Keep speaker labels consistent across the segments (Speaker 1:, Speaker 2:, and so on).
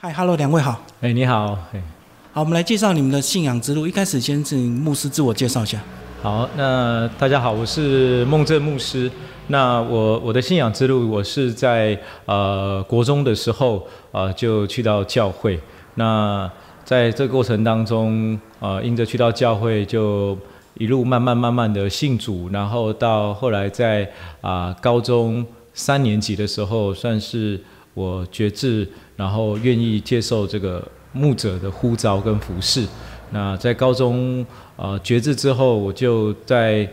Speaker 1: 嗨，Hello，两位好。
Speaker 2: 哎，你好。哎，
Speaker 1: 好，我们来介绍你们的信仰之路。一开始先请牧师自我介绍一下。
Speaker 2: 好，那大家好，我是孟正牧师。那我我的信仰之路，我是在呃国中的时候啊就去到教会。那在这个过程当中呃，因着去到教会，就一路慢慢慢慢的信主，然后到后来在啊高中三年级的时候，算是我觉志。然后愿意接受这个牧者的呼召跟服侍。那在高中呃觉志之后，我就在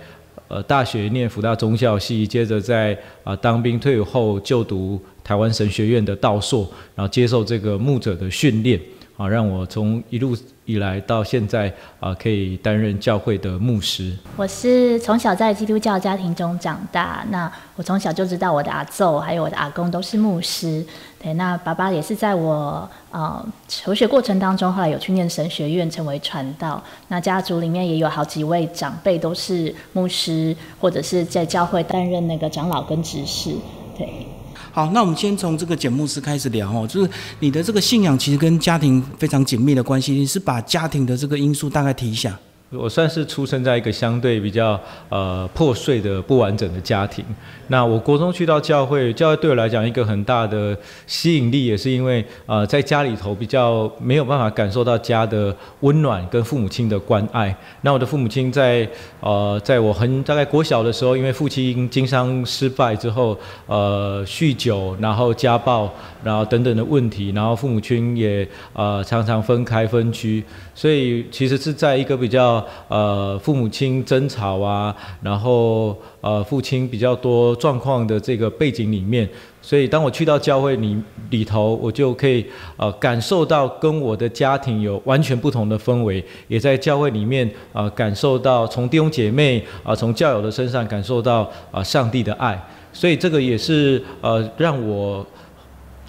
Speaker 2: 呃大学念福大中校系，接着在啊当兵退伍后就读台湾神学院的道硕，然后接受这个牧者的训练，啊让我从一路。以来到现在啊，可以担任教会的牧师。
Speaker 3: 我是从小在基督教家庭中长大，那我从小就知道我的阿奏还有我的阿公都是牧师。对，那爸爸也是在我呃求学过程当中，后来有去念神学院，成为传道。那家族里面也有好几位长辈都是牧师，或者是在教会担任那个长老跟执事。对。
Speaker 1: 好，那我们先从这个简牧师开始聊哦，就是你的这个信仰其实跟家庭非常紧密的关系，你是把家庭的这个因素大概提一下。
Speaker 2: 我算是出生在一个相对比较呃破碎的不完整的家庭。那我国中去到教会，教会对我来讲一个很大的吸引力，也是因为呃在家里头比较没有办法感受到家的温暖跟父母亲的关爱。那我的父母亲在呃在我很大概国小的时候，因为父亲经商失败之后，呃酗酒，然后家暴，然后等等的问题，然后父母亲也呃常常分开分居，所以其实是在一个比较。呃，父母亲争吵啊，然后呃，父亲比较多状况的这个背景里面，所以当我去到教会里里头，我就可以呃感受到跟我的家庭有完全不同的氛围，也在教会里面啊感受到从弟兄姐妹啊从教友的身上感受到啊上帝的爱，所以这个也是呃让我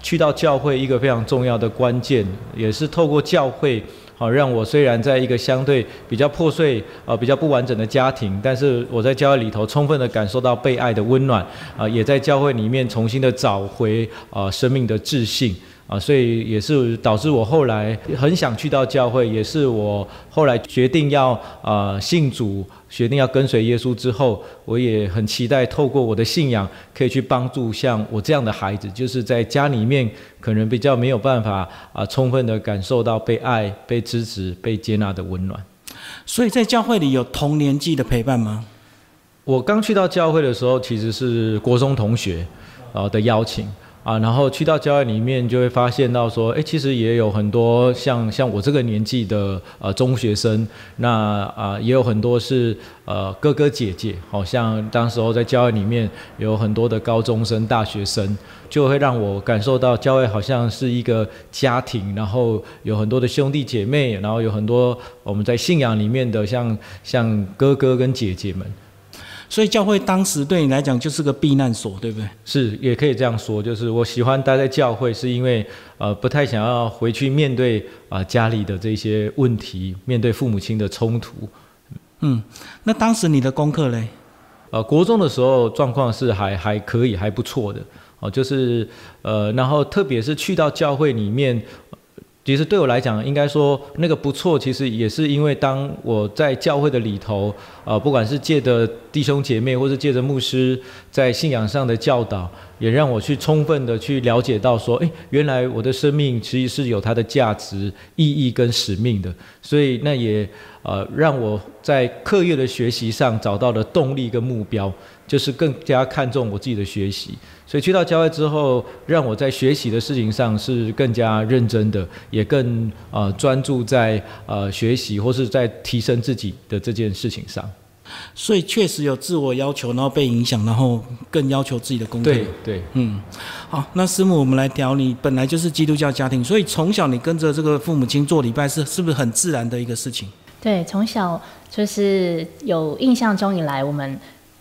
Speaker 2: 去到教会一个非常重要的关键，也是透过教会。好，让我虽然在一个相对比较破碎、呃比较不完整的家庭，但是我在教会里头充分的感受到被爱的温暖，啊，也在教会里面重新的找回啊生命的自信。啊，所以也是导致我后来很想去到教会，也是我后来决定要啊信主，决定要跟随耶稣之后，我也很期待透过我的信仰，可以去帮助像我这样的孩子，就是在家里面可能比较没有办法啊充分的感受到被爱、被支持、被接纳的温暖。
Speaker 1: 所以在教会里有同年纪的陪伴吗？
Speaker 2: 我刚去到教会的时候，其实是国中同学啊的邀请。啊，然后去到教会里面，就会发现到说，哎，其实也有很多像像我这个年纪的呃中学生，那啊也有很多是呃哥哥姐姐，好像当时候在教会里面有很多的高中生、大学生，就会让我感受到教会好像是一个家庭，然后有很多的兄弟姐妹，然后有很多我们在信仰里面的像像哥哥跟姐姐们。
Speaker 1: 所以教会当时对你来讲就是个避难所，对不对？
Speaker 2: 是，也可以这样说，就是我喜欢待在教会，是因为呃不太想要回去面对啊家里的这些问题，面对父母亲的冲突。
Speaker 1: 嗯，那当时你的功课嘞？
Speaker 2: 呃，国中的时候状况是还还可以，还不错的哦，就是呃，然后特别是去到教会里面。其实对我来讲，应该说那个不错。其实也是因为当我在教会的里头，呃，不管是借着弟兄姐妹，或是借着牧师在信仰上的教导，也让我去充分的去了解到说，诶，原来我的生命其实是有它的价值、意义跟使命的。所以那也呃让我在课业的学习上找到了动力跟目标，就是更加看重我自己的学习。所以去到郊外之后，让我在学习的事情上是更加认真的，也更呃专注在呃学习或是在提升自己的这件事情上。
Speaker 1: 所以确实有自我要求，然后被影响，然后更要求自己的功课。
Speaker 2: 对对，
Speaker 1: 嗯，好，那师母，我们来聊你本来就是基督教家庭，所以从小你跟着这个父母亲做礼拜是是不是很自然的一个事情？
Speaker 3: 对，从小就是有印象中以来我们。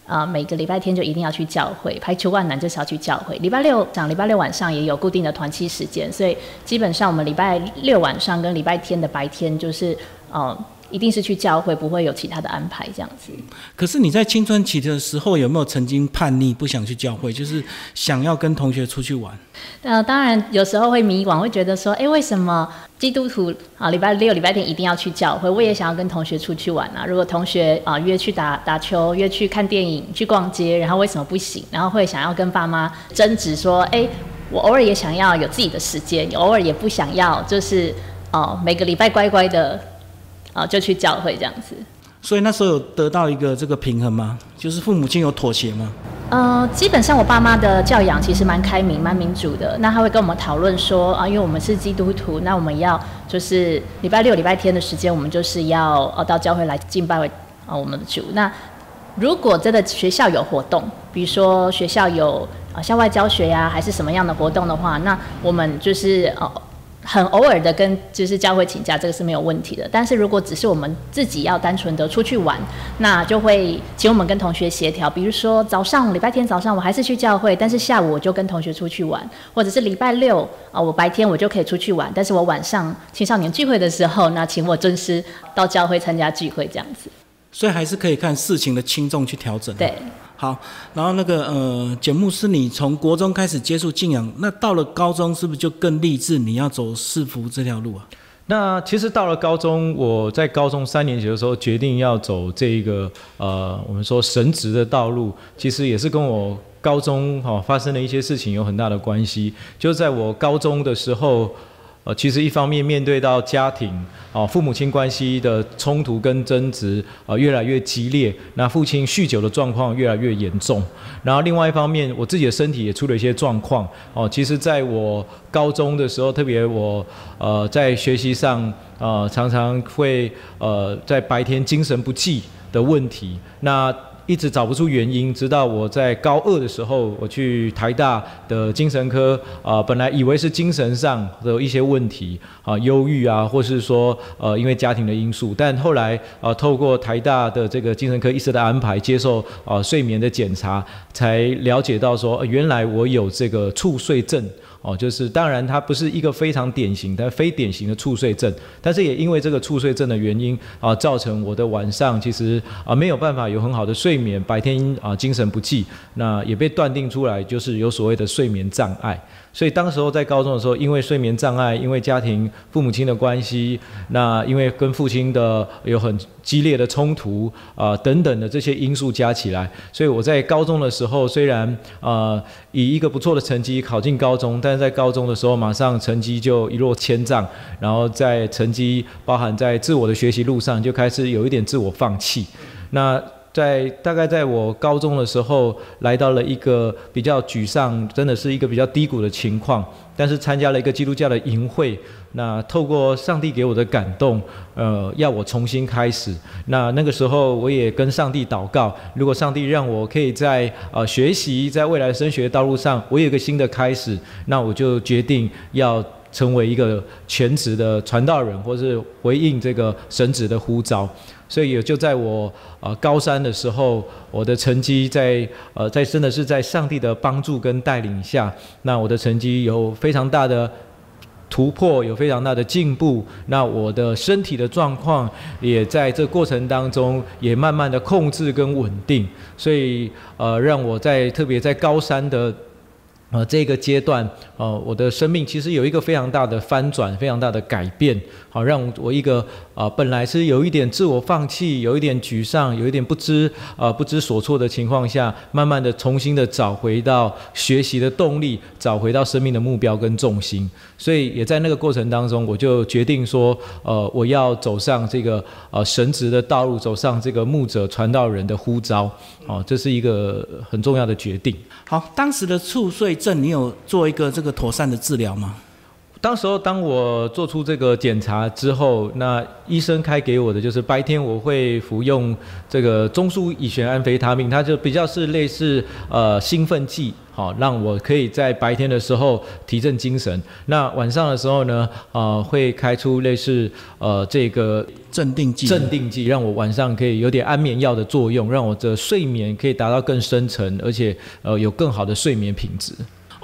Speaker 3: 啊，每个礼拜天就一定要去教会，排除万难就是要去教会。礼拜六讲，礼拜六晚上也有固定的团期时间，所以基本上我们礼拜六晚上跟礼拜天的白天就是，呃，一定是去教会，不会有其他的安排这样子。
Speaker 1: 可是你在青春期的时候有没有曾经叛逆，不想去教会，就是想要跟同学出去玩？
Speaker 3: 呃，当然有时候会迷惘，会觉得说，哎，为什么基督徒啊，礼拜六、礼拜天一定要去教会？我也想要跟同学出去玩啊。如果同学啊约去打打球、约去看电影、去逛街，然后为什么不行？然后会想要跟爸妈争执说，哎，我偶尔也想要有自己的时间，偶尔也不想要，就是哦，每个礼拜乖乖的啊就去教会这样子。
Speaker 1: 所以那时候有得到一个这个平衡吗？就是父母亲有妥协吗？
Speaker 3: 呃，基本上我爸妈的教养其实蛮开明、蛮民主的。那他会跟我们讨论说啊，因为我们是基督徒，那我们要就是礼拜六、礼拜天的时间，我们就是要呃到教会来敬拜啊我们的主。那如果真的学校有活动，比如说学校有啊校外教学呀，还是什么样的活动的话，那我们就是呃。很偶尔的跟就是教会请假，这个是没有问题的。但是如果只是我们自己要单纯的出去玩，那就会请我们跟同学协调。比如说早上礼拜天早上我还是去教会，但是下午我就跟同学出去玩，或者是礼拜六啊我白天我就可以出去玩，但是我晚上青少年聚会的时候，那请我尊师到教会参加聚会这样子。
Speaker 1: 所以还是可以看事情的轻重去调整。
Speaker 3: 对。
Speaker 1: 好，然后那个呃，简牧师，你从国中开始接触敬仰，那到了高中是不是就更励志？你要走世福这条路啊？
Speaker 2: 那其实到了高中，我在高中三年级的时候决定要走这一个呃，我们说神职的道路，其实也是跟我高中哈发生的一些事情有很大的关系。就在我高中的时候。呃，其实一方面面对到家庭啊，父母亲关系的冲突跟争执啊越来越激烈，那父亲酗酒的状况越来越严重。然后另外一方面，我自己的身体也出了一些状况哦。其实在我高中的时候，特别我呃在学习上呃，常常会呃在白天精神不济的问题。那一直找不出原因，直到我在高二的时候，我去台大的精神科啊，本来以为是精神上的一些问题啊，忧郁啊，或是说呃因为家庭的因素，但后来啊透过台大的这个精神科医师的安排，接受啊睡眠的检查，才了解到说原来我有这个猝睡症。哦，就是当然，它不是一个非常典型的、非典型的猝睡症，但是也因为这个猝睡症的原因啊，造成我的晚上其实啊没有办法有很好的睡眠，白天啊精神不济，那也被断定出来就是有所谓的睡眠障碍。所以当时候在高中的时候，因为睡眠障碍，因为家庭父母亲的关系，那因为跟父亲的有很激烈的冲突啊等等的这些因素加起来，所以我在高中的时候虽然啊以一个不错的成绩考进高中，但是在高中的时候马上成绩就一落千丈，然后在成绩包含在自我的学习路上就开始有一点自我放弃，那。在大概在我高中的时候，来到了一个比较沮丧，真的是一个比较低谷的情况。但是参加了一个基督教的营会，那透过上帝给我的感动，呃，要我重新开始。那那个时候我也跟上帝祷告，如果上帝让我可以在呃学习，在未来升学道路上，我有一个新的开始，那我就决定要成为一个全职的传道人，或是回应这个神职的呼召。所以也就在我呃高三的时候，我的成绩在呃在真的是在上帝的帮助跟带领下，那我的成绩有非常大的突破，有非常大的进步。那我的身体的状况也在这过程当中也慢慢的控制跟稳定。所以呃让我在特别在高三的。呃，这个阶段，呃，我的生命其实有一个非常大的翻转，非常大的改变，好，让我一个啊，本来是有一点自我放弃，有一点沮丧，有一点不知啊不知所措的情况下，慢慢的重新的找回到学习的动力，找回到生命的目标跟重心。所以也在那个过程当中，我就决定说，呃，我要走上这个呃神职的道路，走上这个牧者传道人的呼召，哦，这是一个很重要的决定。
Speaker 1: 好，当时的猝睡症，你有做一个这个妥善的治疗吗？
Speaker 2: 当时候，当我做出这个检查之后，那医生开给我的就是白天我会服用这个中枢乙酰安非他命，它就比较是类似呃兴奋剂，好让我可以在白天的时候提振精神。那晚上的时候呢，呃会开出类似呃这个
Speaker 1: 镇定剂，
Speaker 2: 镇定剂让我晚上可以有点安眠药的作用，让我的睡眠可以达到更深层，而且呃有更好的睡眠品质。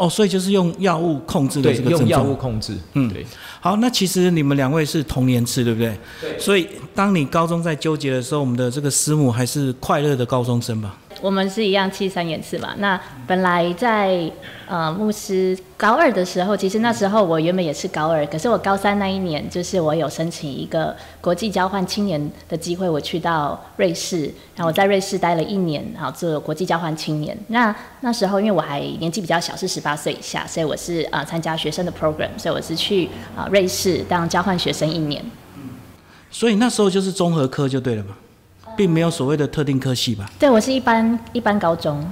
Speaker 1: 哦，所以就是用药物控制的
Speaker 2: 对，
Speaker 1: 这个症
Speaker 2: 用药物。控制。
Speaker 1: 嗯
Speaker 2: 对。
Speaker 1: 好，那其实你们两位是同年次，对不对？
Speaker 2: 对
Speaker 1: 所以当你高中在纠结的时候，我们的这个师母还是快乐的高中生吧？
Speaker 3: 我们是一样七三年次嘛。那本来在呃牧师高二的时候，其实那时候我原本也是高二，可是我高三那一年，就是我有申请一个国际交换青年的机会，我去到瑞士，然后我在瑞士待了一年，然后做国际交换青年。那那时候因为我还年纪比较小，是十八岁以下，所以我是呃参加学生的 program，所以我是去啊、瑞士当交换学生一年。
Speaker 1: 所以那时候就是综合科就对了嘛，并没有所谓的特定科系吧？
Speaker 3: 对我是一般一般高中。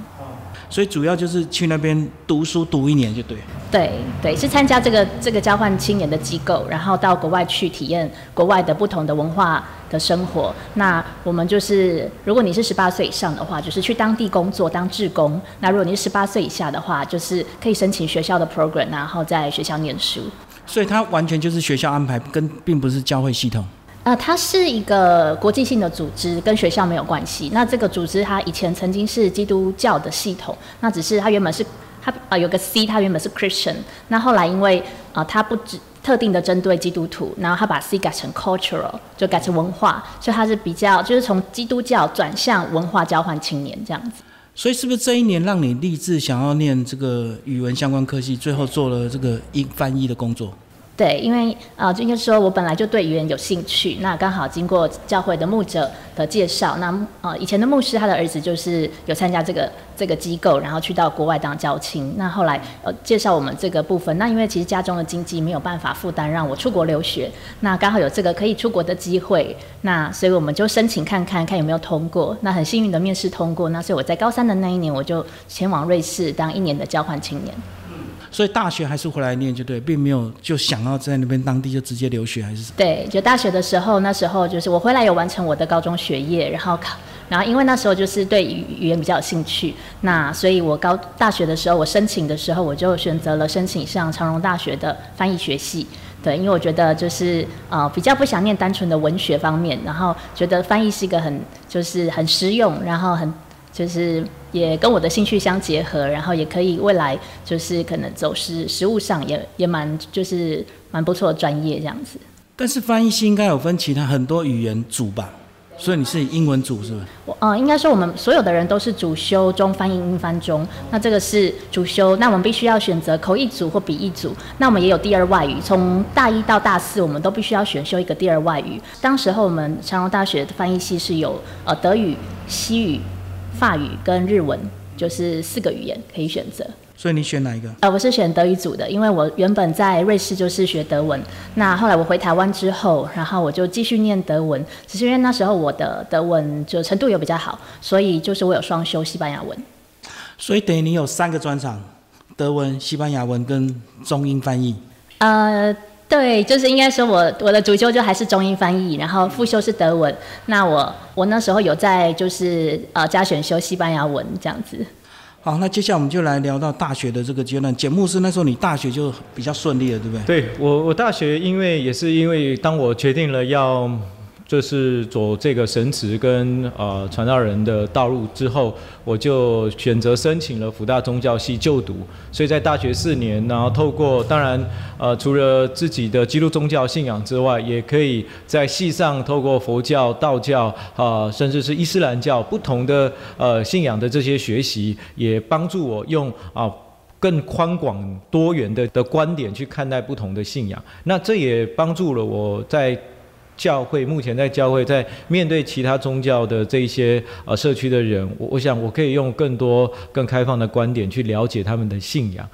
Speaker 1: 所以主要就是去那边读书读一年就对了。
Speaker 3: 对对，是参加这个这个交换青年的机构，然后到国外去体验国外的不同的文化的生活。那我们就是，如果你是十八岁以上的话，就是去当地工作当志工；那如果你是十八岁以下的话，就是可以申请学校的 program，然后在学校念书。
Speaker 1: 所以它完全就是学校安排，跟并不是教会系统。
Speaker 3: 呃，它是一个国际性的组织，跟学校没有关系。那这个组织它以前曾经是基督教的系统，那只是它原本是它呃有个 C，它原本是 Christian，那后来因为呃它不只特定的针对基督徒，然后它把 C 改成 cultural，就改成文化，所以它是比较就是从基督教转向文化交换青年这样子。
Speaker 1: 所以是不是这一年让你立志想要念这个语文相关科系，最后做了这个英翻译的工作？
Speaker 3: 对，因为啊，就应该说我本来就对语言有兴趣，那刚好经过教会的牧者的介绍，那呃以前的牧师他的儿子就是有参加这个这个机构，然后去到国外当教青，那后来呃介绍我们这个部分，那因为其实家中的经济没有办法负担让我出国留学，那刚好有这个可以出国的机会，那所以我们就申请看看看有没有通过，那很幸运的面试通过，那所以我在高三的那一年我就前往瑞士当一年的交换青年。
Speaker 1: 所以大学还是回来念就对，并没有就想要在那边当地就直接留学还是什么？
Speaker 3: 对，就大学的时候，那时候就是我回来有完成我的高中学业，然后考，然后因为那时候就是对语语言比较有兴趣，那所以我高大学的时候，我申请的时候我就选择了申请上长荣大学的翻译学系。对，因为我觉得就是呃比较不想念单纯的文学方面，然后觉得翻译是一个很就是很实用，然后很就是也跟我的兴趣相结合，然后也可以未来就是可能走实实务上也也蛮就是蛮不错的专业这样子。
Speaker 1: 但是翻译系应该有分其他很多语言组吧？所以你是英文组是不是？
Speaker 3: 我呃，应该说我们所有的人都是主修中翻译英翻中，那这个是主修，那我们必须要选择口译组或笔译组，那我们也有第二外语，从大一到大四我们都必须要选修一个第二外语。当时候我们长荣大学的翻译系是有呃德语、西语、法语跟日文，就是四个语言可以选择。
Speaker 1: 所以你选哪一个？
Speaker 3: 呃，我是选德语组的，因为我原本在瑞士就是学德文，那后来我回台湾之后，然后我就继续念德文，只是因为那时候我的德文就程度也比较好，所以就是我有双修西班牙文。
Speaker 1: 所以等于你有三个专长：德文、西班牙文跟中英翻译。
Speaker 3: 呃，对，就是应该说我我的主修就还是中英翻译，然后副修是德文。那我我那时候有在就是呃加选修西班牙文这样子。
Speaker 1: 好，那接下来我们就来聊到大学的这个阶段。简牧师那时候你大学就比较顺利了，对不对？
Speaker 2: 对我，我大学因为也是因为当我决定了要就是走这个神职跟呃传道人的道路之后，我就选择申请了福大宗教系就读。所以在大学四年，然后透过当然呃除了自己的基督宗教信仰之外，也可以在系上透过佛教、道教啊、甚至是伊斯兰教不同的呃信仰的这些学习，也帮助我用啊。更宽广多元的的观点去看待不同的信仰，那这也帮助了我在教会目前在教会在面对其他宗教的这一些呃社区的人，我我想我可以用更多更开放的观点去了解他们的信仰。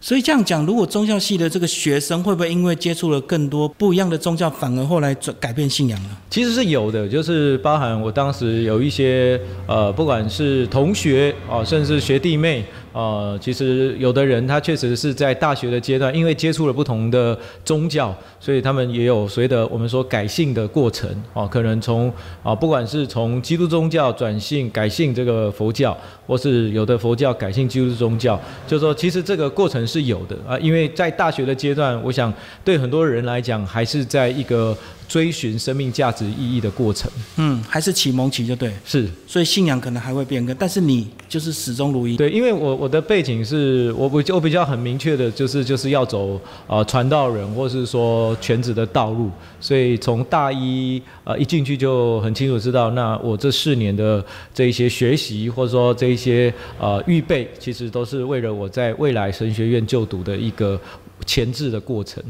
Speaker 1: 所以这样讲，如果宗教系的这个学生会不会因为接触了更多不一样的宗教，反而后来转改变信仰呢？
Speaker 2: 其实是有的，就是包含我当时有一些呃，不管是同学啊、甚至学弟妹。呃，其实有的人他确实是在大学的阶段，因为接触了不同的宗教，所以他们也有所谓的我们说改信的过程哦、可能从啊、不管是从基督宗教转信改信这个佛教，或是有的佛教改信基督宗教，就说其实这个过程是有的啊，因为在大学的阶段，我想对很多人来讲，还是在一个追寻生命价值意义的过程。
Speaker 1: 嗯，还是启蒙期就对，
Speaker 2: 是
Speaker 1: 所以信仰可能还会变更，但是你就是始终如一。
Speaker 2: 对，因为我我我的背景是我我我比较很明确的，就是就是要走呃传道人或是说全职的道路，所以从大一呃一进去就很清楚知道，那我这四年的这一些学习或者说这一些呃预备，其实都是为了我在未来神学院就读的一个前置的过程。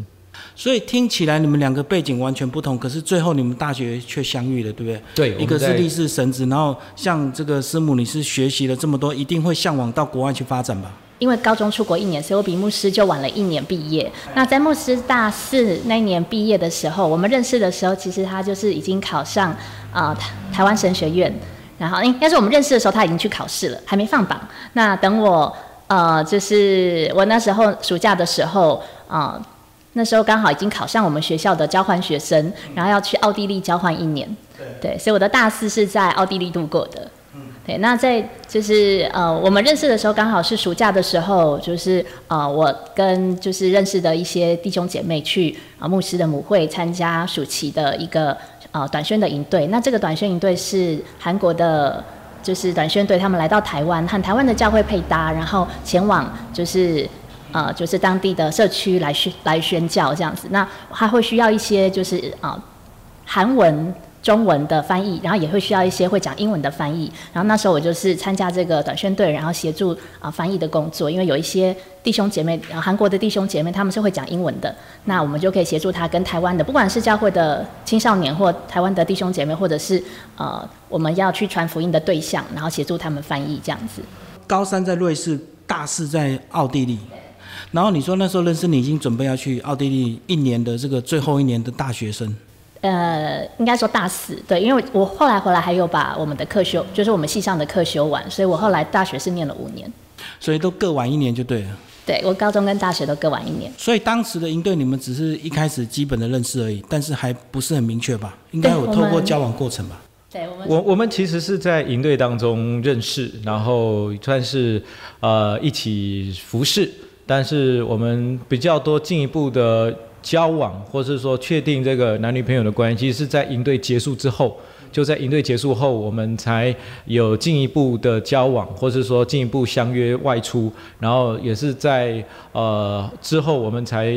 Speaker 1: 所以听起来你们两个背景完全不同，可是最后你们大学却相遇了，对不对？
Speaker 2: 对，
Speaker 1: 一个是立士神子，然后像这个师母，你是学习了这么多，一定会向往到国外去发展吧？
Speaker 3: 因为高中出国一年，所以我比牧师就晚了一年毕业。那在牧师大四那年毕业的时候，我们认识的时候，其实他就是已经考上啊台台湾神学院，然后应该是我们认识的时候他已经去考试了，还没放榜。那等我呃，就是我那时候暑假的时候啊。那时候刚好已经考上我们学校的交换学生，然后要去奥地利交换一年。对，所以我的大四是在奥地利度过的。对，那在就是呃，我们认识的时候刚好是暑假的时候，就是呃，我跟就是认识的一些弟兄姐妹去啊牧师的母会参加暑期的一个呃短宣的营队。那这个短宣营队是韩国的，就是短宣队，他们来到台湾和台湾的教会配搭，然后前往就是。呃，就是当地的社区来宣来宣教这样子，那还会需要一些就是啊韩文、中文的翻译，然后也会需要一些会讲英文的翻译。然后那时候我就是参加这个短宣队，然后协助啊翻译的工作，因为有一些弟兄姐妹，韩国的弟兄姐妹他们是会讲英文的，那我们就可以协助他跟台湾的，不管是教会的青少年或台湾的弟兄姐妹，或者是呃我们要去传福音的对象，然后协助他们翻译这样子。
Speaker 1: 高三在瑞士，大四在奥地利。然后你说那时候认识你已经准备要去奥地利一年的这个最后一年的大学生，
Speaker 3: 呃，应该说大四，对，因为我后来回来还有把我们的课修，就是我们系上的课修完，所以我后来大学是念了五年，
Speaker 1: 所以都各晚一年就对了。
Speaker 3: 对我高中跟大学都各晚一年。
Speaker 1: 所以当时的营队你们只是一开始基本的认识而已，但是还不是很明确吧？应该有透过交往过程吧？
Speaker 3: 对，我们
Speaker 2: 我我们其实是在营队当中认识，然后算是呃一起服侍。但是我们比较多进一步的交往，或是说确定这个男女朋友的关系，是在营队结束之后。就在营队结束后，我们才有进一步的交往，或是说进一步相约外出。然后也是在呃之后，我们才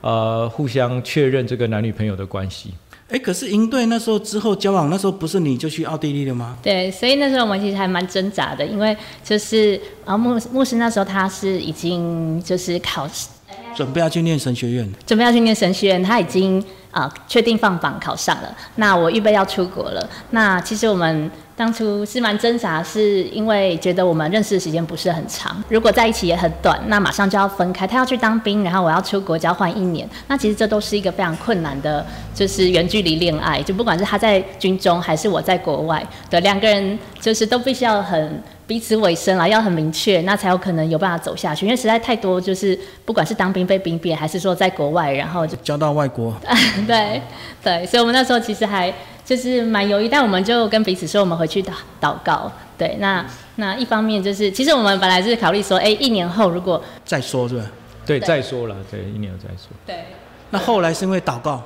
Speaker 2: 呃互相确认这个男女朋友的关系。
Speaker 1: 哎，可是营队那时候之后交往，那时候不是你就去奥地利了吗？
Speaker 3: 对，所以那时候我们其实还蛮挣扎的，因为就是啊，牧牧师那时候他是已经就是考试，
Speaker 1: 准备要去念神学院，
Speaker 3: 准备要去念神学院，他已经啊确定放榜考上了。那我预备要出国了，那其实我们。当初是蛮挣扎，是因为觉得我们认识的时间不是很长，如果在一起也很短，那马上就要分开。他要去当兵，然后我要出国交换一年，那其实这都是一个非常困难的，就是远距离恋爱。就不管是他在军中，还是我在国外，的两个人就是都必须要很彼此委身啦，要很明确，那才有可能有办法走下去。因为实在太多，就是不管是当兵被兵变，还是说在国外，然后就
Speaker 1: 交到外国。
Speaker 3: 对对，所以我们那时候其实还。就是蛮犹豫，但我们就跟彼此说，我们回去祷祷告。对，那那一方面就是，其实我们本来是考虑说，哎，一年后如果
Speaker 1: 再说，是吧？
Speaker 2: 对，再说了，对，一年后再说。
Speaker 3: 对。
Speaker 1: 那后来是因为祷告，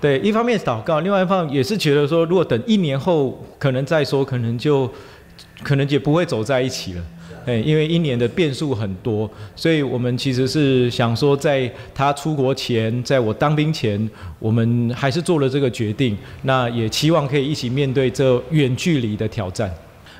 Speaker 2: 对，一方面祷告，另外一方面也是觉得说，如果等一年后可能再说，可能就可能也不会走在一起了。哎，因为一年的变数很多，所以我们其实是想说，在他出国前，在我当兵前，我们还是做了这个决定。那也期望可以一起面对这远距离的挑战。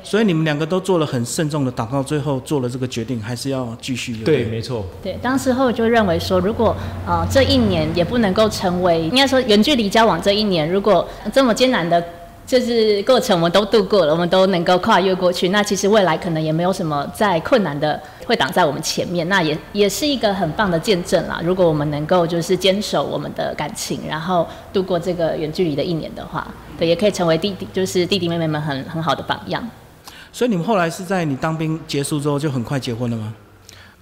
Speaker 1: 所以你们两个都做了很慎重的祷告，最后做了这个决定，还是要继续。
Speaker 2: 对，没错。
Speaker 3: 对，当时候就认为说，如果呃这一年也不能够成为，应该说远距离交往这一年，如果这么艰难的。就是过程我们都度过了，我们都能够跨越过去。那其实未来可能也没有什么再困难的会挡在我们前面。那也也是一个很棒的见证啦。如果我们能够就是坚守我们的感情，然后度过这个远距离的一年的话，对，也可以成为弟弟，就是弟弟妹妹们很很好的榜样。
Speaker 1: 所以你们后来是在你当兵结束之后就很快结婚了吗？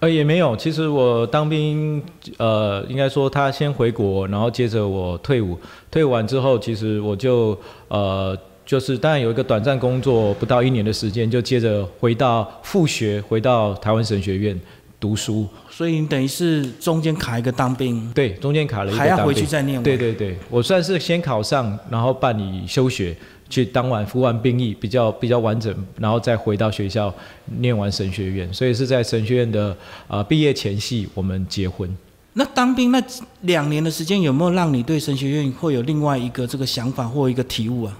Speaker 2: 呃，也没有。其实我当兵，呃，应该说他先回国，然后接着我退伍。退伍完之后，其实我就呃，就是当然有一个短暂工作，不到一年的时间，就接着回到复学，回到台湾神学院读书。
Speaker 1: 所以你等于是中间卡一个当兵，
Speaker 2: 对，中间卡了一个
Speaker 1: 还要回去再念完。
Speaker 2: 对对对，我算是先考上，然后办理休学，去当晚服完兵役，比较比较完整，然后再回到学校念完神学院，所以是在神学院的呃毕业前夕我们结婚。
Speaker 1: 那当兵那两年的时间，有没有让你对神学院会有另外一个这个想法或一个体悟啊？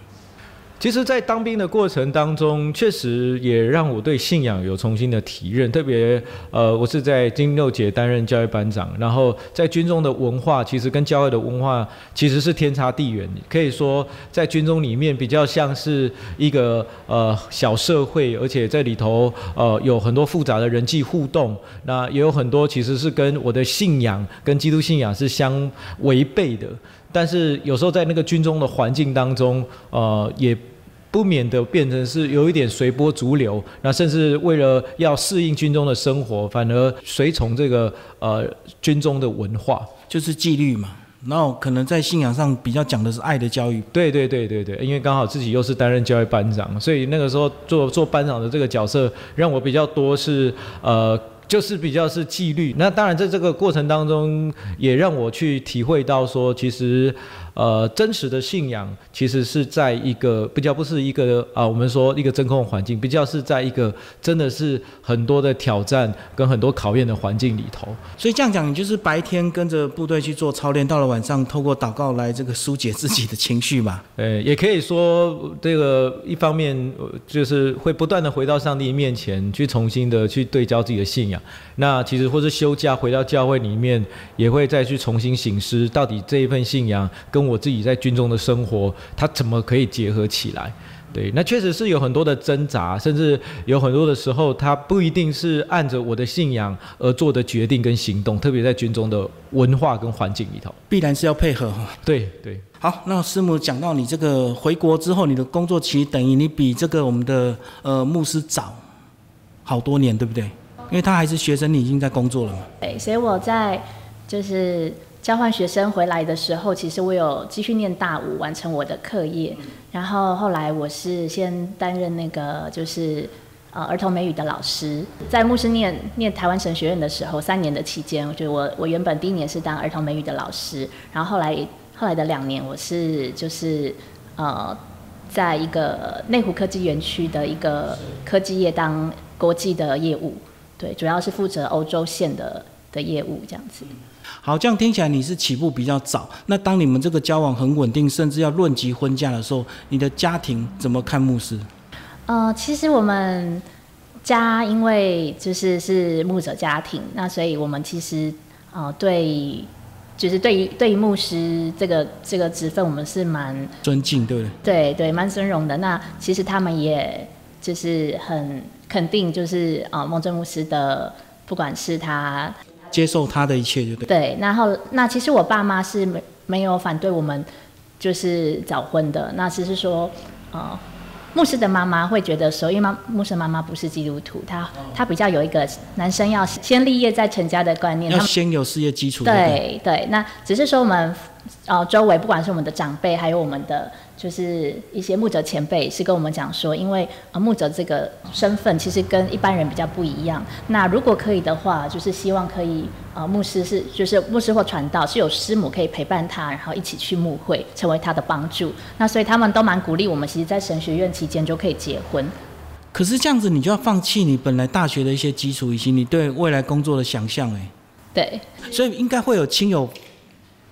Speaker 2: 其实，在当兵的过程当中，确实也让我对信仰有重新的体认。特别，呃，我是在金六节担任教育班长，然后在军中的文化，其实跟教会的文化其实是天差地远。可以说，在军中里面比较像是一个呃小社会，而且在里头呃有很多复杂的人际互动，那也有很多其实是跟我的信仰、跟基督信仰是相违背的。但是有时候在那个军中的环境当中，呃，也不免的变成是有一点随波逐流，那甚至为了要适应军中的生活，反而随从这个呃军中的文化，
Speaker 1: 就是纪律嘛。然后可能在信仰上比较讲的是爱的教育。
Speaker 2: 对对对对对，因为刚好自己又是担任教育班长，所以那个时候做做班长的这个角色，让我比较多是呃。就是比较是纪律，那当然在这个过程当中，也让我去体会到说，其实，呃，真实的信仰其实是在一个比较不是一个啊，我们说一个真空环境，比较是在一个真的是很多的挑战跟很多考验的环境里头。
Speaker 1: 所以这样讲，你就是白天跟着部队去做操练，到了晚上透过祷告来这个疏解自己的情绪嘛。
Speaker 2: 呃，也可以说这个一方面就是会不断的回到上帝面前去重新的去对焦自己的信仰。那其实或是休假回到教会里面，也会再去重新醒思，到底这一份信仰跟我自己在军中的生活，它怎么可以结合起来？对，那确实是有很多的挣扎，甚至有很多的时候，它不一定是按着我的信仰而做的决定跟行动，特别在军中的文化跟环境里头，
Speaker 1: 必然是要配合哈。
Speaker 2: 对对。
Speaker 1: 好，那师母讲到你这个回国之后，你的工作其实等于你比这个我们的呃牧师早好多年，对不对？因为他还是学生，你已经在工作了嘛。
Speaker 3: 对，所以我在就是交换学生回来的时候，其实我有继续念大五，完成我的课业。然后后来我是先担任那个就是呃儿童美语的老师，在牧师念念台湾神学院的时候，三年的期间，我觉得我我原本第一年是当儿童美语的老师，然后后来后来的两年我是就是呃在一个内湖科技园区的一个科技业当国际的业务。对，主要是负责欧洲线的的业务这样子。
Speaker 1: 好，这样听起来你是起步比较早。那当你们这个交往很稳定，甚至要论及婚嫁的时候，你的家庭怎么看牧师？
Speaker 3: 呃，其实我们家因为就是是牧者家庭，那所以我们其实呃对，就是对于对于牧师这个这个职分，我们是蛮
Speaker 1: 尊敬，对不对？
Speaker 3: 对对，蛮尊荣的。那其实他们也就是很。肯定就是啊，孟正牧师的，不管是他
Speaker 1: 接受他的一切，就对。
Speaker 3: 对，然后那其实我爸妈是没没有反对我们就是早婚的，那只是说呃，牧师的妈妈会觉得说，因为妈牧师妈妈不是基督徒，她她比较有一个男生要先立业再成家的观念，
Speaker 1: 要先有事业基础。
Speaker 3: 对对，那只是说我们呃周围不管是我们的长辈，还有我们的。就是一些牧者前辈是跟我们讲说，因为呃牧者这个身份其实跟一般人比较不一样。那如果可以的话，就是希望可以呃牧师是就是牧师或传道是有师母可以陪伴他，然后一起去牧会，成为他的帮助。那所以他们都蛮鼓励我们，其实，在神学院期间就可以结婚。
Speaker 1: 可是这样子，你就要放弃你本来大学的一些基础以及你对未来工作的想象，哎。
Speaker 3: 对。
Speaker 1: 所以应该会有亲友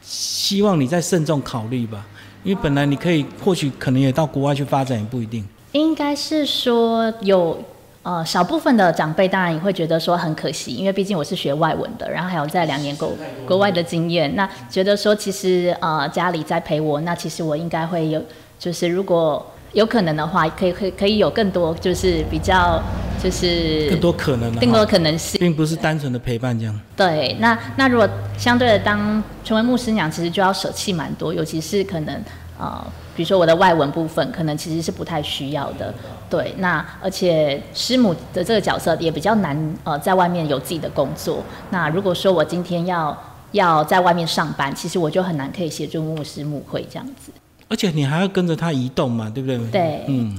Speaker 1: 希望你再慎重考虑吧。因为本来你可以，或许可能也到国外去发展，也不一定。
Speaker 3: 应该是说有呃少部分的长辈，当然也会觉得说很可惜，因为毕竟我是学外文的，然后还有在两年国国外的经验，那觉得说其实呃家里在陪我，那其实我应该会有，就是如果有可能的话，可以可以可以有更多，就是比较就是
Speaker 1: 更多可能，
Speaker 3: 更多可能性，
Speaker 1: 并不是单纯的陪伴这样。
Speaker 3: 对，那那如果相对的当成为牧师娘，其实就要舍弃蛮多，尤其是可能呃，比如说我的外文部分，可能其实是不太需要的。对，那而且师母的这个角色也比较难呃，在外面有自己的工作。那如果说我今天要要在外面上班，其实我就很难可以协助牧师牧会这样子。
Speaker 1: 而且你还要跟着他移动嘛，对不对？
Speaker 3: 对，
Speaker 1: 嗯。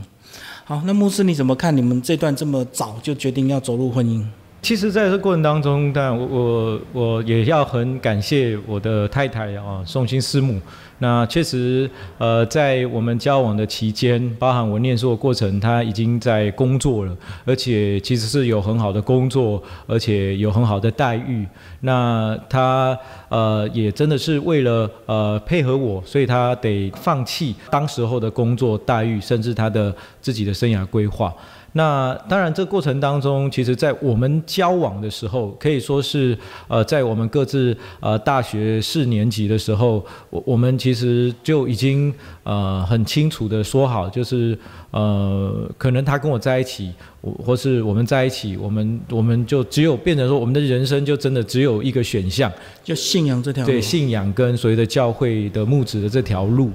Speaker 1: 好，那牧师你怎么看？你们这段这么早就决定要走入婚姻？
Speaker 2: 其实，在这过程当中，当然我我我也要很感谢我的太太啊，宋心师母。那确实，呃，在我们交往的期间，包含我念书的过程，她已经在工作了，而且其实是有很好的工作，而且有很好的待遇。那她呃也真的是为了呃配合我，所以她得放弃当时候的工作待遇，甚至她的自己的生涯规划。那当然，这过程当中，其实，在我们交往的时候，可以说是，呃，在我们各自呃大学四年级的时候，我我们其实就已经呃很清楚的说好，就是呃，可能他跟我在一起，我或是我们在一起，我们我们就只有变成说，我们的人生就真的只有一个选项，
Speaker 1: 就信仰这条路，
Speaker 2: 对，信仰跟所谓的教会的牧子的这条路。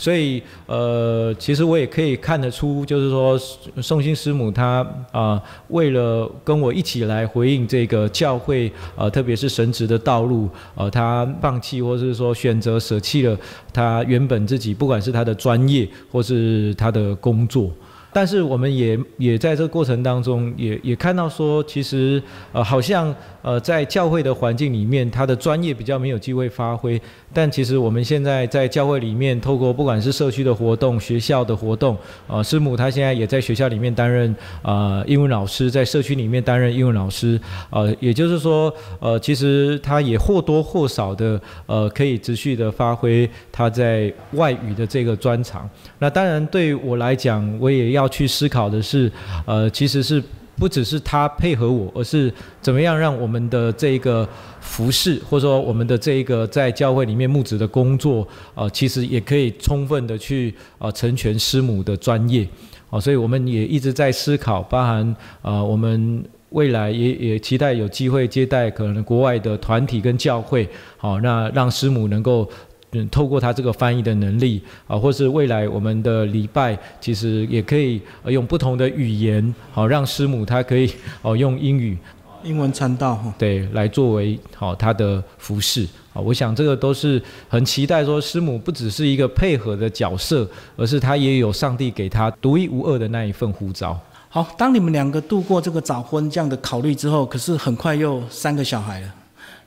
Speaker 2: 所以，呃，其实我也可以看得出，就是说，宋心师母她啊，为了跟我一起来回应这个教会，呃，特别是神职的道路，呃，她放弃或是说选择舍弃了她原本自己，不管是她的专业或是她的工作。但是我们也也在这个过程当中，也也看到说，其实呃，好像呃，在教会的环境里面，他的专业比较没有机会发挥。但其实我们现在在教会里面，透过不管是社区的活动、学校的活动，呃，师母她现在也在学校里面担任呃英文老师，在社区里面担任英文老师，呃，也就是说，呃，其实他也或多或少的呃，可以持续的发挥他在外语的这个专长。那当然对我来讲，我也要。要去思考的是，呃，其实是不只是他配合我，而是怎么样让我们的这个服饰，或者说我们的这一个在教会里面牧职的工作，呃，其实也可以充分的去呃成全师母的专业，哦，所以我们也一直在思考，包含呃我们未来也也期待有机会接待可能国外的团体跟教会，好，那让师母能够。嗯，透过他这个翻译的能力啊，或是未来我们的礼拜，其实也可以用不同的语言，好让师母她可以哦用英语、
Speaker 1: 英文参道哈，
Speaker 2: 对，来作为好他的服饰啊。我想这个都是很期待，说师母不只是一个配合的角色，而是他也有上帝给他独一无二的那一份呼召。
Speaker 1: 好，当你们两个度过这个早婚这样的考虑之后，可是很快又三个小孩了。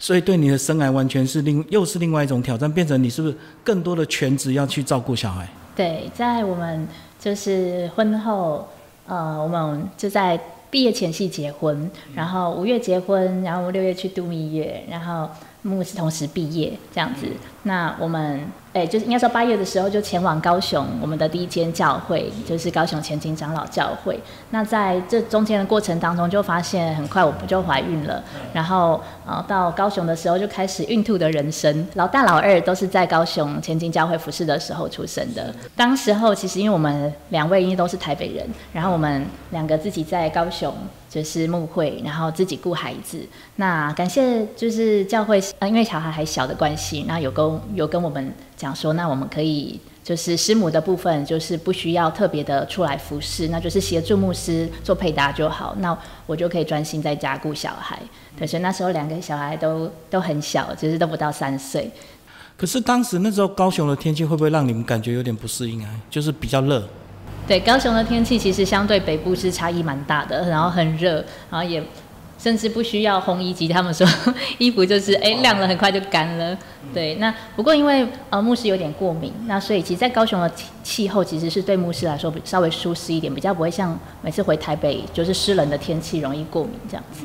Speaker 1: 所以对你的生癌完全是另又是另外一种挑战，变成你是不是更多的全职要去照顾小孩？
Speaker 3: 对，在我们就是婚后，呃，我们就在毕业前夕结婚，然后五月结婚，然后六月去度蜜月，然后牧师同时毕业这样子。那我们。哎，就是应该说八月的时候就前往高雄，我们的第一间教会就是高雄前进长老教会。那在这中间的过程当中，就发现很快我不就怀孕了，然后呃到高雄的时候就开始孕吐的人生。老大老二都是在高雄前进教会服侍的时候出生的。当时候其实因为我们两位因为都是台北人，然后我们两个自己在高雄就是牧会，然后自己顾孩子。那感谢就是教会，呃因为小孩还小的关系，那有跟有跟我们。讲说，那我们可以就是师母的部分，就是不需要特别的出来服侍，那就是协助牧师做配搭就好。那我就可以专心在家顾小孩。可是那时候两个小孩都都很小，其实都不到三岁。
Speaker 1: 可是当时那时候高雄的天气会不会让你们感觉有点不适应啊？就是比较热。
Speaker 3: 对，高雄的天气其实相对北部是差异蛮大的，然后很热，然后也。甚至不需要烘衣机，他们说 衣服就是哎晾了很快就干了。对，那不过因为呃牧师有点过敏，那所以其实，在高雄的气候其实是对牧师来说稍微舒适一点，比较不会像每次回台北就是湿冷的天气容易过敏这样子。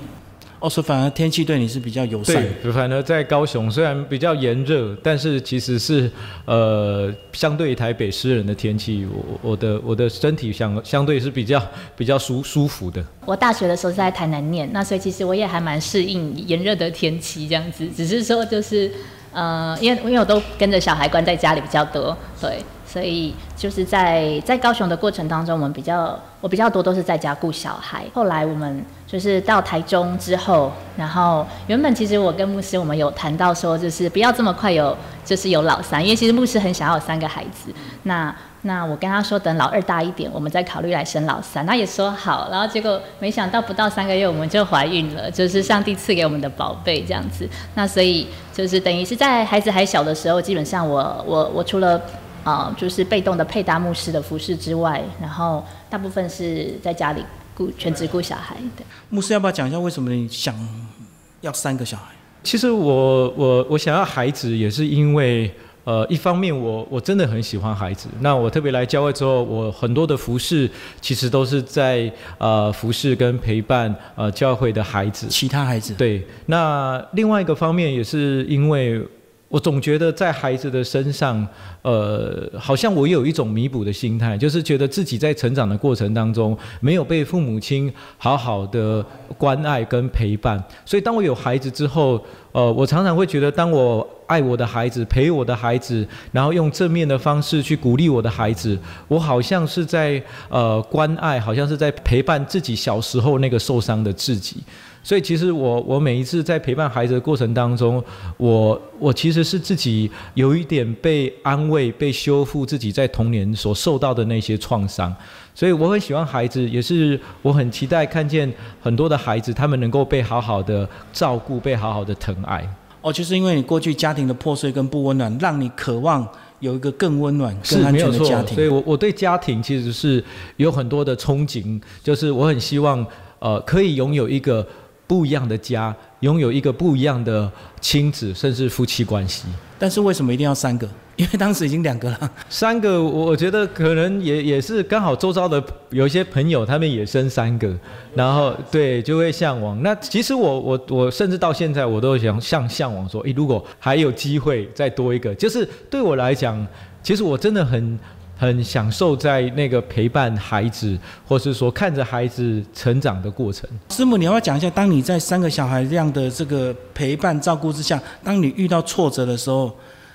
Speaker 1: 哦，说反而天气对你是比较友善。
Speaker 2: 对，反而在高雄虽然比较炎热，但是其实是呃，相对于台北湿冷的天气，我我的我的身体相相对是比较比较舒舒服的。
Speaker 3: 我大学的时候是在台南念，那所以其实我也还蛮适应炎热的天气这样子，只是说就是呃，因为因为我都跟着小孩关在家里比较多，对。所以就是在在高雄的过程当中，我们比较我比较多都是在家顾小孩。后来我们就是到台中之后，然后原本其实我跟牧师我们有谈到说，就是不要这么快有就是有老三，因为其实牧师很想要三个孩子。那那我跟他说，等老二大一点，我们再考虑来生老三。他也说好，然后结果没想到不到三个月我们就怀孕了，就是上帝赐给我们的宝贝这样子。那所以就是等于是在孩子还小的时候，基本上我我我除了啊，就是被动的配搭牧师的服饰之外，然后大部分是在家里顾全职顾小孩的。
Speaker 1: 牧师要不要讲一下为什么你想要三个小孩？
Speaker 2: 其实我我我想要孩子也是因为。呃，一方面我我真的很喜欢孩子，那我特别来教会之后，我很多的服饰其实都是在呃服饰跟陪伴呃教会的孩子，
Speaker 1: 其他孩子。
Speaker 2: 对，那另外一个方面也是因为。我总觉得在孩子的身上，呃，好像我有一种弥补的心态，就是觉得自己在成长的过程当中没有被父母亲好好的关爱跟陪伴，所以当我有孩子之后，呃，我常常会觉得，当我爱我的孩子、陪我的孩子，然后用正面的方式去鼓励我的孩子，我好像是在呃关爱，好像是在陪伴自己小时候那个受伤的自己。所以其实我我每一次在陪伴孩子的过程当中，我我其实是自己有一点被安慰、被修复自己在童年所受到的那些创伤。所以我很喜欢孩子，也是我很期待看见很多的孩子，他们能够被好好的照顾、被好好的疼爱。
Speaker 1: 哦，就是因为你过去家庭的破碎跟不温暖，让你渴望有一个更温暖、更安全的家庭。
Speaker 2: 所以我我对家庭其实是有很多的憧憬，就是我很希望呃可以拥有一个。不一样的家，拥有一个不一样的亲子，甚至夫妻关系。
Speaker 1: 但是为什么一定要三个？因为当时已经两个了。
Speaker 2: 三个，我觉得可能也也是刚好周遭的有一些朋友，他们也生三个，然后对就会向往。那其实我我我甚至到现在我都想向向往说，诶，如果还有机会再多一个，就是对我来讲，其实我真的很。很享受在那个陪伴孩子，或是说看着孩子成长的过程。
Speaker 1: 师母，你要不要讲一下，当你在三个小孩这样的这个陪伴照顾之下，当你遇到挫折的时候，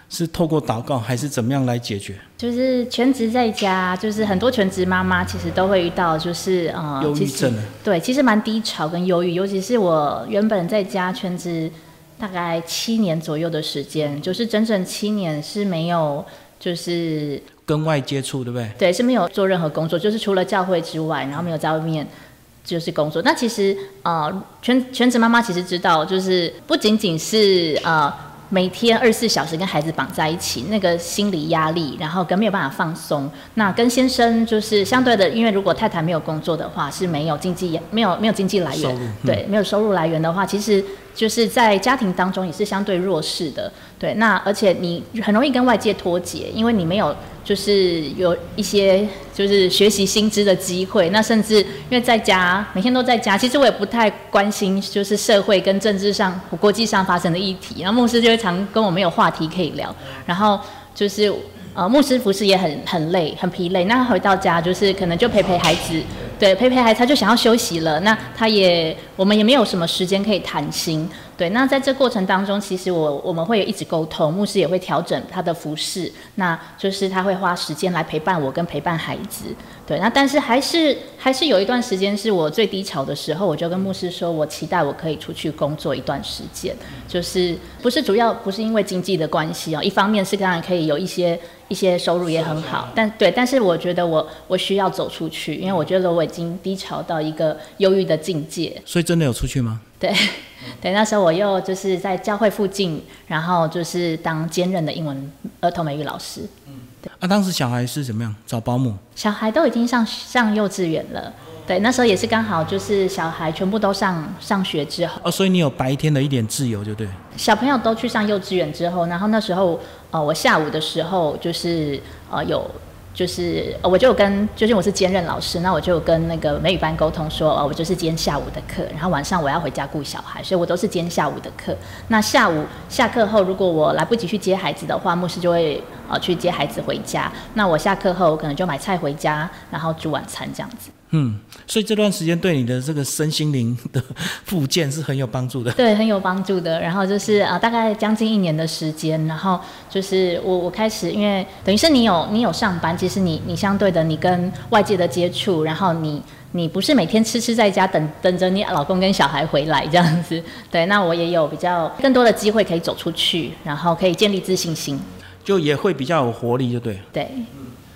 Speaker 1: 是透过祷告还是怎么样来解决？
Speaker 3: 就是全职在家，就是很多全职妈妈其实都会遇到，就是呃，
Speaker 1: 忧郁症。
Speaker 3: 对，其实蛮低潮跟忧郁，尤其是我原本在家全职大概七年左右的时间，就是整整七年是没有。就是
Speaker 1: 跟外接触，对不对？
Speaker 3: 对，是没有做任何工作，就是除了教会之外，然后没有在外面就是工作。那其实呃，全全职妈妈其实知道，就是不仅仅是呃每天二十四小时跟孩子绑在一起，那个心理压力，然后跟没有办法放松。那跟先生就是相对的，因为如果太太没有工作的话，是没有经济没有没有经济来源，对，没有收入来源的话，其实。就是在家庭当中也是相对弱势的，对。那而且你很容易跟外界脱节，因为你没有就是有一些就是学习新知的机会。那甚至因为在家每天都在家，其实我也不太关心就是社会跟政治上、国际上发生的议题。然后牧师就会常跟我没有话题可以聊，然后就是呃牧师服侍也很很累、很疲累。那回到家就是可能就陪陪孩子。对，陪陪孩子，他就想要休息了。那他也，我们也没有什么时间可以谈心。对，那在这过程当中，其实我我们会一直沟通，牧师也会调整他的服饰，那就是他会花时间来陪伴我跟陪伴孩子。对，那但是还是还是有一段时间是我最低潮的时候，我就跟牧师说，我期待我可以出去工作一段时间，就是不是主要不是因为经济的关系哦，一方面是当然可以有一些一些收入也很好，但对，但是我觉得我我需要走出去，因为我觉得我已经低潮到一个忧郁的境界。
Speaker 1: 所以真的有出去吗？
Speaker 3: 对。对，那时候我又就是在教会附近，然后就是当兼任的英文儿童美语老师。嗯，
Speaker 1: 对。啊，当时小孩是怎么样？找保姆？
Speaker 3: 小孩都已经上上幼稚园了。对，那时候也是刚好就是小孩全部都上上学之后。
Speaker 1: 哦，所以你有白天的一点自由，就对。
Speaker 3: 小朋友都去上幼稚园之后，然后那时候呃，我下午的时候就是呃有。就是我就跟，就是我是兼任老师，那我就跟那个美语班沟通说，哦，我就是今天下午的课，然后晚上我要回家顾小孩，所以我都是今天下午的课。那下午下课后，如果我来不及去接孩子的话，牧师就会呃去接孩子回家。那我下课后，我可能就买菜回家，然后煮晚餐这样子。
Speaker 1: 嗯，所以这段时间对你的这个身心灵的复健是很有帮助的。
Speaker 3: 对，很有帮助的。然后就是呃，大概将近一年的时间，然后就是我我开始，因为等于是你有你有上班，其实你你相对的你跟外界的接触，然后你你不是每天痴痴在家等等着你老公跟小孩回来这样子。对，那我也有比较更多的机会可以走出去，然后可以建立自信心，
Speaker 1: 就也会比较有活力，就对。
Speaker 3: 对。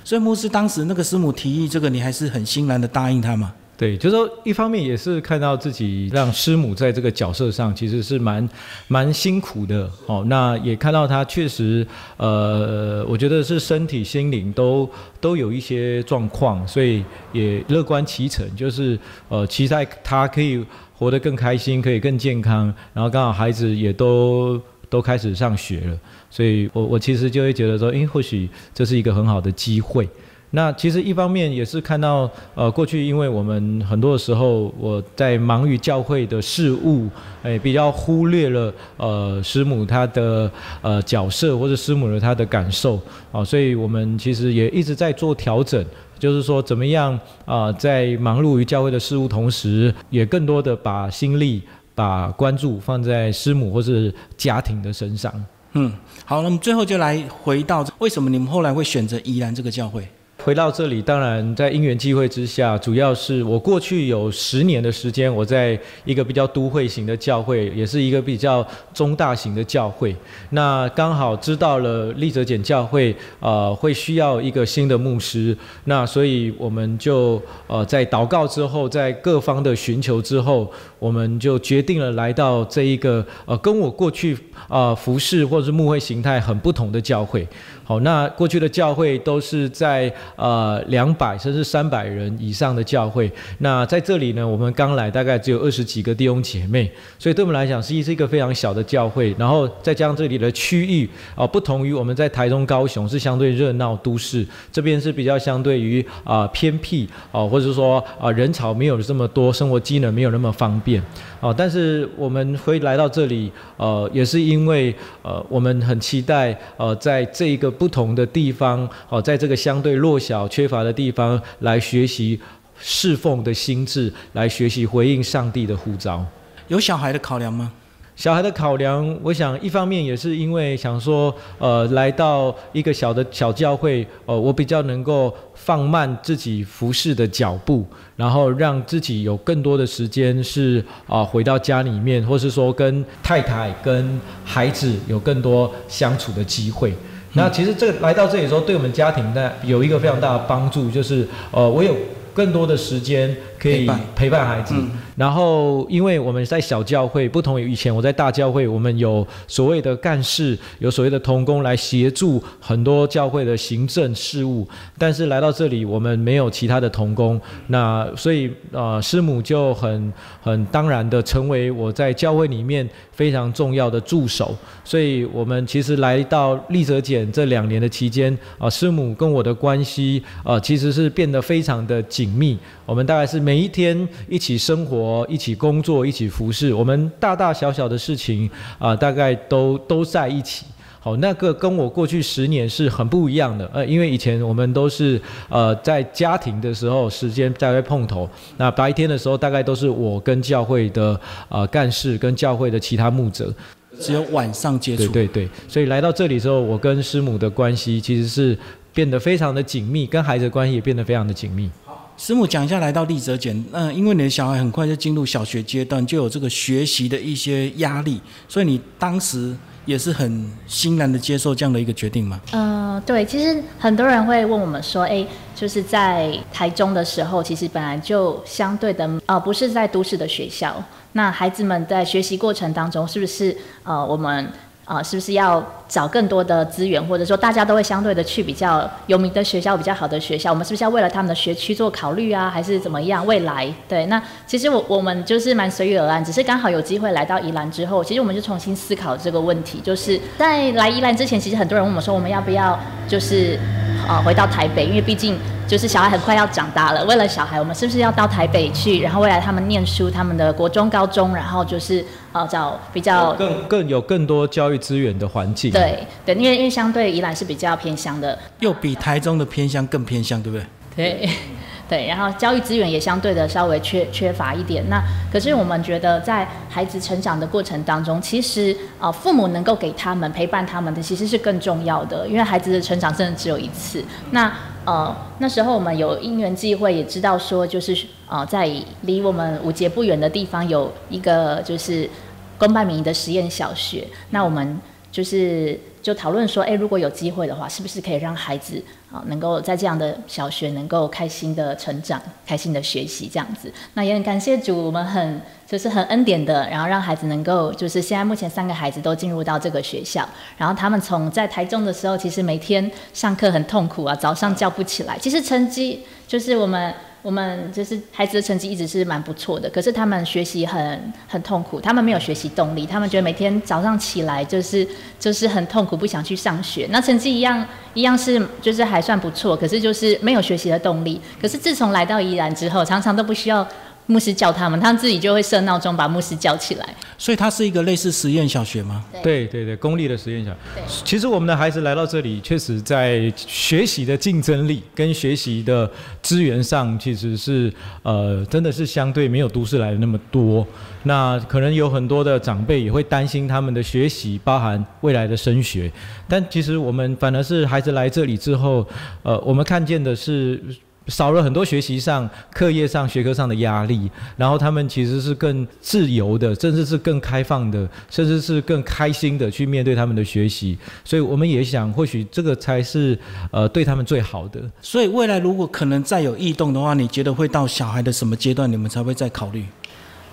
Speaker 1: 所以牧师当时那个师母提议这个，你还是很欣然的答应他嘛？
Speaker 2: 对，就是说，一方面也是看到自己让师母在这个角色上其实是蛮蛮辛苦的哦。那也看到她确实，呃，我觉得是身体、心灵都都有一些状况，所以也乐观其成，就是呃，期待她可以活得更开心，可以更健康。然后刚好孩子也都都开始上学了，所以我我其实就会觉得说，诶，或许这是一个很好的机会。那其实一方面也是看到，呃，过去因为我们很多的时候我在忙于教会的事务，哎，比较忽略了呃师母她的呃角色或者师母的她的感受啊，所以我们其实也一直在做调整，就是说怎么样啊，在忙碌于教会的事务同时，也更多的把心力、把关注放在师母或是家庭的身上。
Speaker 1: 嗯，好，那么最后就来回到为什么你们后来会选择宜兰这个教会？
Speaker 2: 回到这里，当然在因缘际会之下，主要是我过去有十年的时间，我在一个比较都会型的教会，也是一个比较中大型的教会。那刚好知道了立泽简教会，呃，会需要一个新的牧师。那所以我们就呃在祷告之后，在各方的寻求之后，我们就决定了来到这一个呃跟我过去啊服饰或者是牧会形态很不同的教会。好，那过去的教会都是在呃两百甚至三百人以上的教会。那在这里呢，我们刚来，大概只有二十几个弟兄姐妹，所以对我们来讲，实际是一个非常小的教会。然后再加上这里的区域啊，不同于我们在台中、高雄是相对热闹都市，这边是比较相对于啊偏僻啊，或者说啊人潮没有这么多，生活机能没有那么方便。哦，但是我们会来到这里，呃，也是因为呃，我们很期待，呃，在这一个不同的地方，哦，在这个相对弱小、缺乏的地方，来学习侍奉的心智，来学习回应上帝的呼召。
Speaker 1: 有小孩的考量吗？
Speaker 2: 小孩的考量，我想一方面也是因为想说，呃，来到一个小的小教会，呃，我比较能够放慢自己服侍的脚步，然后让自己有更多的时间是啊，回到家里面，或是说跟太太、跟孩子有更多相处的机会。那其实这来到这里时候，对我们家庭呢有一个非常大的帮助，就是呃，我有更多的时间可以陪伴孩子。然后，因为我们在小教会，不同于以前我在大教会，我们有所谓的干事，有所谓的同工来协助很多教会的行政事务。但是来到这里，我们没有其他的同工，那所以呃，师母就很很当然的成为我在教会里面非常重要的助手。所以我们其实来到丽泽简这两年的期间，啊，师母跟我的关系啊，其实是变得非常的紧密。我们大概是每一天一起生活、一起工作、一起服侍，我们大大小小的事情啊，大概都都在一起。好，那个跟我过去十年是很不一样的。呃，因为以前我们都是呃在家庭的时候时间在会碰头，那白天的时候大概都是我跟教会的呃干事跟教会的其他牧者，
Speaker 1: 只有晚上接触。
Speaker 2: 对对对，所以来到这里之后，我跟师母的关系其实是变得非常的紧密，跟孩子的关系也变得非常的紧密。
Speaker 1: 师母讲一下，来到立泽简，嗯，因为你的小孩很快就进入小学阶段，就有这个学习的一些压力，所以你当时也是很欣然的接受这样的一个决定吗？
Speaker 3: 嗯，对，其实很多人会问我们说，哎，就是在台中的时候，其实本来就相对的，呃，不是在都市的学校，那孩子们在学习过程当中，是不是呃，我们。啊，是不是要找更多的资源，或者说大家都会相对的去比较有名的学校、比较好的学校？我们是不是要为了他们的学区做考虑啊，还是怎么样？未来对，那其实我我们就是蛮随遇而安，只是刚好有机会来到宜兰之后，其实我们就重新思考这个问题。就是在来宜兰之前，其实很多人问我们说，我们要不要就是啊回到台北？因为毕竟。就是小孩很快要长大了，为了小孩，我们是不是要到台北去？然后未来他们念书，他们的国中、高中，然后就是呃找比较
Speaker 2: 更更有更多教育资源的环境。
Speaker 3: 对对，因为因为相对宜兰是比较偏乡的，
Speaker 1: 又比台中的偏乡更偏乡，对不对？
Speaker 3: 对 对，然后教育资源也相对的稍微缺缺乏一点。那可是我们觉得在孩子成长的过程当中，其实呃父母能够给他们陪伴他们的，其实是更重要的，因为孩子的成长真的只有一次。那呃，那时候我们有因缘际会，也知道说，就是呃，在离我们五节不远的地方有一个就是公办民营的实验小学。那我们就是就讨论说，哎，如果有机会的话，是不是可以让孩子啊能够在这样的小学能够开心的成长、开心的学习这样子？那也很感谢主，我们很就是很恩典的，然后让孩子能够就是现在目前三个孩子都进入到这个学校，然后他们从在台中的时候，其实每天上课很痛苦啊，早上叫不起来，其实成绩就是我们。我们就是孩子的成绩一直是蛮不错的，可是他们学习很很痛苦，他们没有学习动力，他们觉得每天早上起来就是就是很痛苦，不想去上学。那成绩一样一样是就是还算不错，可是就是没有学习的动力。可是自从来到宜兰之后，常常都不需要。牧师叫他们，他们自己就会设闹钟把牧师叫起来。
Speaker 1: 所以它是一个类似实验小学吗？
Speaker 2: 对对对，公立的实验小学。其实我们的孩子来到这里，确实在学习的竞争力跟学习的资源上，其实是呃，真的是相对没有都市来的那么多。那可能有很多的长辈也会担心他们的学习，包含未来的升学。但其实我们反而是孩子来这里之后，呃，我们看见的是。少了很多学习上、课业上、学科上的压力，然后他们其实是更自由的，甚至是更开放的，甚至是更开心的去面对他们的学习。所以我们也想，或许这个才是呃对他们最好的。
Speaker 1: 所以未来如果可能再有异动的话，你觉得会到小孩的什么阶段，你们才会再考虑？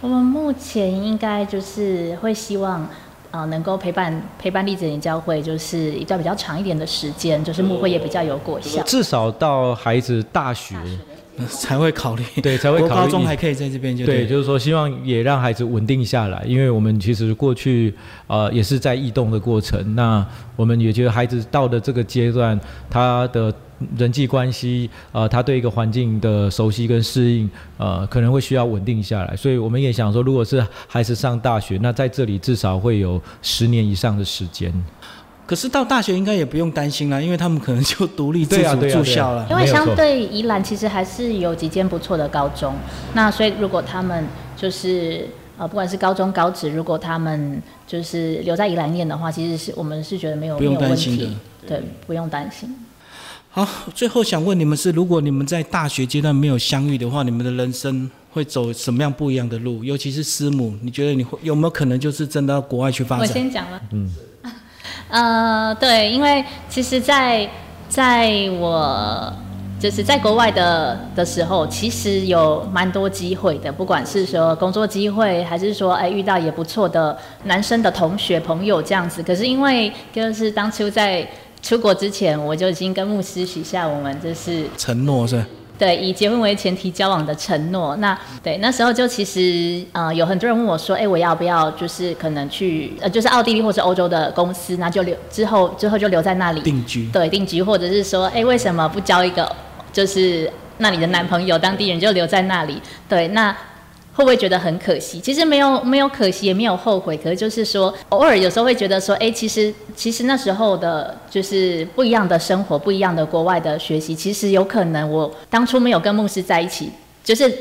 Speaker 3: 我们目前应该就是会希望。啊，能够陪伴陪伴丽子林教会，就是一段比较长一点的时间，就是牧会也比较有果效。
Speaker 2: 至少到孩子大学
Speaker 1: 才会考虑，
Speaker 2: 对，才会考虑。
Speaker 1: 高中还可以在这边就
Speaker 2: 对，就是说希望也让孩子稳定下来，因为我们其实过去呃也是在异动的过程，那我们也觉得孩子到了这个阶段，他的。人际关系，呃，他对一个环境的熟悉跟适应，呃，可能会需要稳定下来。所以我们也想说，如果是孩子上大学，那在这里至少会有十年以上的时间。
Speaker 1: 可是到大学应该也不用担心了，因为他们可能就独立自主住校了。
Speaker 3: 因为相对宜兰，其实还是有几间不错的高中。那所以如果他们就是呃，不管是高中高职，如果他们就是留在宜兰念的话，其实是我们是觉得没有
Speaker 1: 没有问题，
Speaker 3: 对，不用担心。
Speaker 1: 好，最后想问你们是，如果你们在大学阶段没有相遇的话，你们的人生会走什么样不一样的路？尤其是师母，你觉得你会有没有可能就是真的到国外去发展？
Speaker 3: 我先讲了。嗯。呃，对，因为其实，在在我就是在国外的的时候，其实有蛮多机会的，不管是说工作机会，还是说哎遇到也不错的男生的同学朋友这样子。可是因为就是当初在出国之前，我就已经跟牧师许下我们就是
Speaker 1: 承诺，是
Speaker 3: 对以结婚为前提交往的承诺。那对那时候就其实呃有很多人问我说，哎，我要不要就是可能去呃就是奥地利或是欧洲的公司，那就留之后之后就留在那里
Speaker 1: 定居，
Speaker 3: 对定居，或者是说，哎，为什么不交一个就是那里的男朋友，当地人就留在那里？对，那。会不会觉得很可惜？其实没有，没有可惜，也没有后悔。可是就是说，偶尔有时候会觉得说，哎，其实其实那时候的，就是不一样的生活，不一样的国外的学习，其实有可能我当初没有跟牧师在一起，就是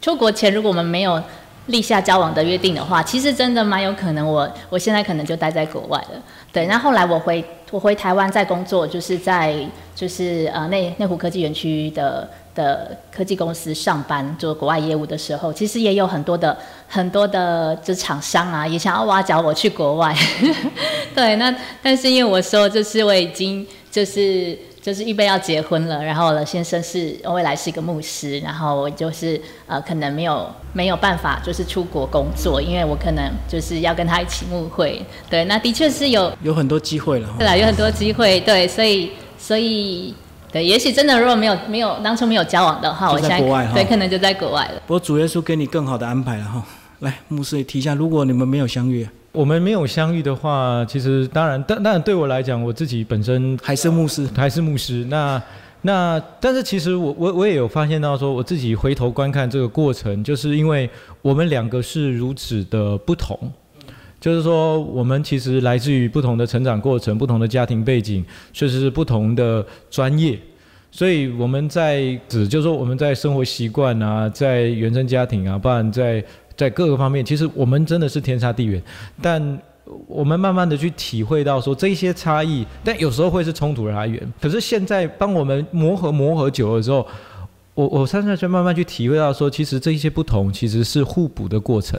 Speaker 3: 出国前如果我们没有立下交往的约定的话，其实真的蛮有可能我我现在可能就待在国外了。对，那后来我回我回台湾在工作，就是在就是呃内内湖科技园区的。的科技公司上班做国外业务的时候，其实也有很多的很多的这厂商啊，也想要挖角我去国外。对，那但是因为我说，就是我已经就是就是预备要结婚了，然后我的先生是未来是一个牧师，然后我就是呃可能没有没有办法就是出国工作，因为我可能就是要跟他一起牧会。对，那的确是有
Speaker 1: 有很多机会了。
Speaker 3: 对啦，有很多机会。对，所以所以。对，也许真的如果没有没有当初没有交往的话，我现在对可能就在国外了。
Speaker 1: 不过主耶稣给你更好的安排了哈。来，牧师也提一下，如果你们没有相遇，
Speaker 2: 我们没有相遇的话，其实当然，但当然对我来讲，我自己本身
Speaker 1: 还是牧师，
Speaker 2: 还是牧师。那那但是其实我我我也有发现到说，我自己回头观看这个过程，就是因为我们两个是如此的不同。就是说，我们其实来自于不同的成长过程、不同的家庭背景，确实是不同的专业，所以我们在指，就是说我们在生活习惯啊，在原生家庭啊，不然在在各个方面，其实我们真的是天差地远。但我们慢慢的去体会到说这些差异，但有时候会是冲突的来源。可是现在帮我们磨合磨合久了之后。我我现在在慢慢去体会到说，其实这一些不同其实是互补的过程。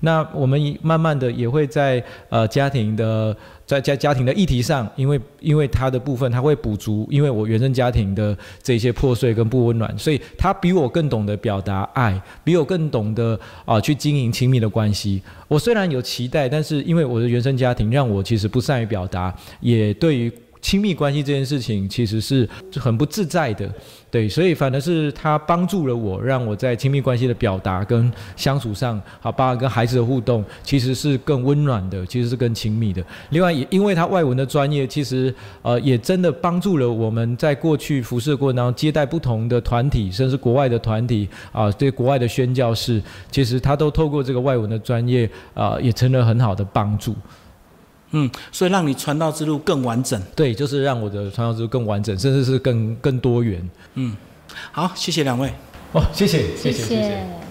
Speaker 2: 那我们慢慢的也会在呃家庭的在家家庭的议题上，因为因为他的部分他会补足，因为我原生家庭的这些破碎跟不温暖，所以他比我更懂得表达爱，比我更懂得啊去经营亲密的关系。我虽然有期待，但是因为我的原生家庭让我其实不善于表达，也对于。亲密关系这件事情其实是很不自在的，对，所以反而是他帮助了我，让我在亲密关系的表达跟相处上，好，包括跟孩子的互动，其实是更温暖的，其实是更亲密的。另外，也因为他外文的专业，其实呃也真的帮助了我们在过去服侍过程当中，接待不同的团体，甚至国外的团体啊，对国外的宣教士，其实他都透过这个外文的专业啊，也成了很好的帮助。
Speaker 1: 嗯，所以让你传道之路更完整。
Speaker 2: 对，就是让我的传道之路更完整，甚至是更更多元。
Speaker 1: 嗯，好，谢谢两位。
Speaker 2: 哦，谢谢，谢
Speaker 3: 谢谢。